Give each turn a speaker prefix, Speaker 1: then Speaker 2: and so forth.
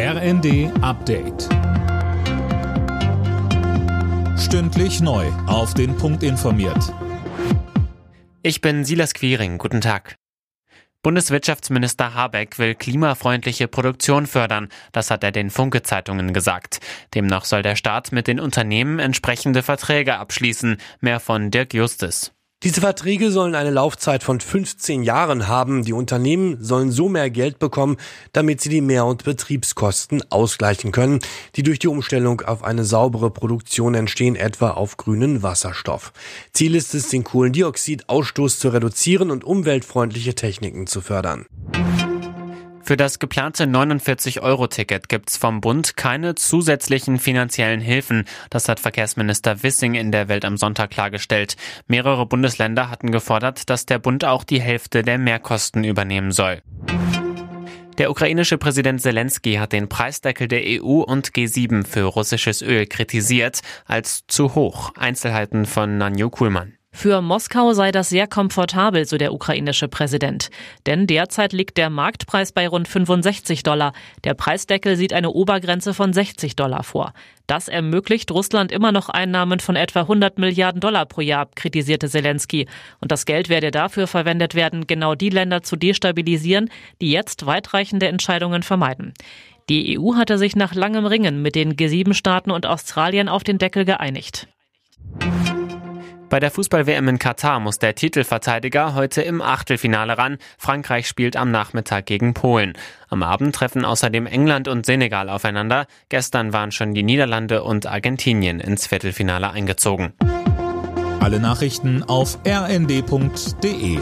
Speaker 1: RND Update. Stündlich neu. Auf den Punkt informiert.
Speaker 2: Ich bin Silas Quiring. Guten Tag. Bundeswirtschaftsminister Habeck will klimafreundliche Produktion fördern. Das hat er den Funke-Zeitungen gesagt. Demnach soll der Staat mit den Unternehmen entsprechende Verträge abschließen. Mehr von Dirk Justis.
Speaker 3: Diese Verträge sollen eine Laufzeit von 15 Jahren haben. Die Unternehmen sollen so mehr Geld bekommen, damit sie die Mehr- und Betriebskosten ausgleichen können, die durch die Umstellung auf eine saubere Produktion entstehen, etwa auf grünen Wasserstoff. Ziel ist es, den Kohlendioxidausstoß zu reduzieren und umweltfreundliche Techniken zu fördern.
Speaker 2: Für das geplante 49-Euro-Ticket gibt's vom Bund keine zusätzlichen finanziellen Hilfen. Das hat Verkehrsminister Wissing in der Welt am Sonntag klargestellt. Mehrere Bundesländer hatten gefordert, dass der Bund auch die Hälfte der Mehrkosten übernehmen soll. Der ukrainische Präsident Zelensky hat den Preisdeckel der EU und G7 für russisches Öl kritisiert als zu hoch. Einzelheiten von Nanjo Kuhlmann.
Speaker 4: Für Moskau sei das sehr komfortabel, so der ukrainische Präsident. Denn derzeit liegt der Marktpreis bei rund 65 Dollar. Der Preisdeckel sieht eine Obergrenze von 60 Dollar vor. Das ermöglicht Russland immer noch Einnahmen von etwa 100 Milliarden Dollar pro Jahr, kritisierte Zelensky. Und das Geld werde dafür verwendet werden, genau die Länder zu destabilisieren, die jetzt weitreichende Entscheidungen vermeiden. Die EU hatte sich nach langem Ringen mit den G7-Staaten und Australien auf den Deckel geeinigt.
Speaker 2: Bei der Fußball-WM in Katar muss der Titelverteidiger heute im Achtelfinale ran. Frankreich spielt am Nachmittag gegen Polen. Am Abend treffen außerdem England und Senegal aufeinander. Gestern waren schon die Niederlande und Argentinien ins Viertelfinale eingezogen.
Speaker 1: Alle Nachrichten auf rnd.de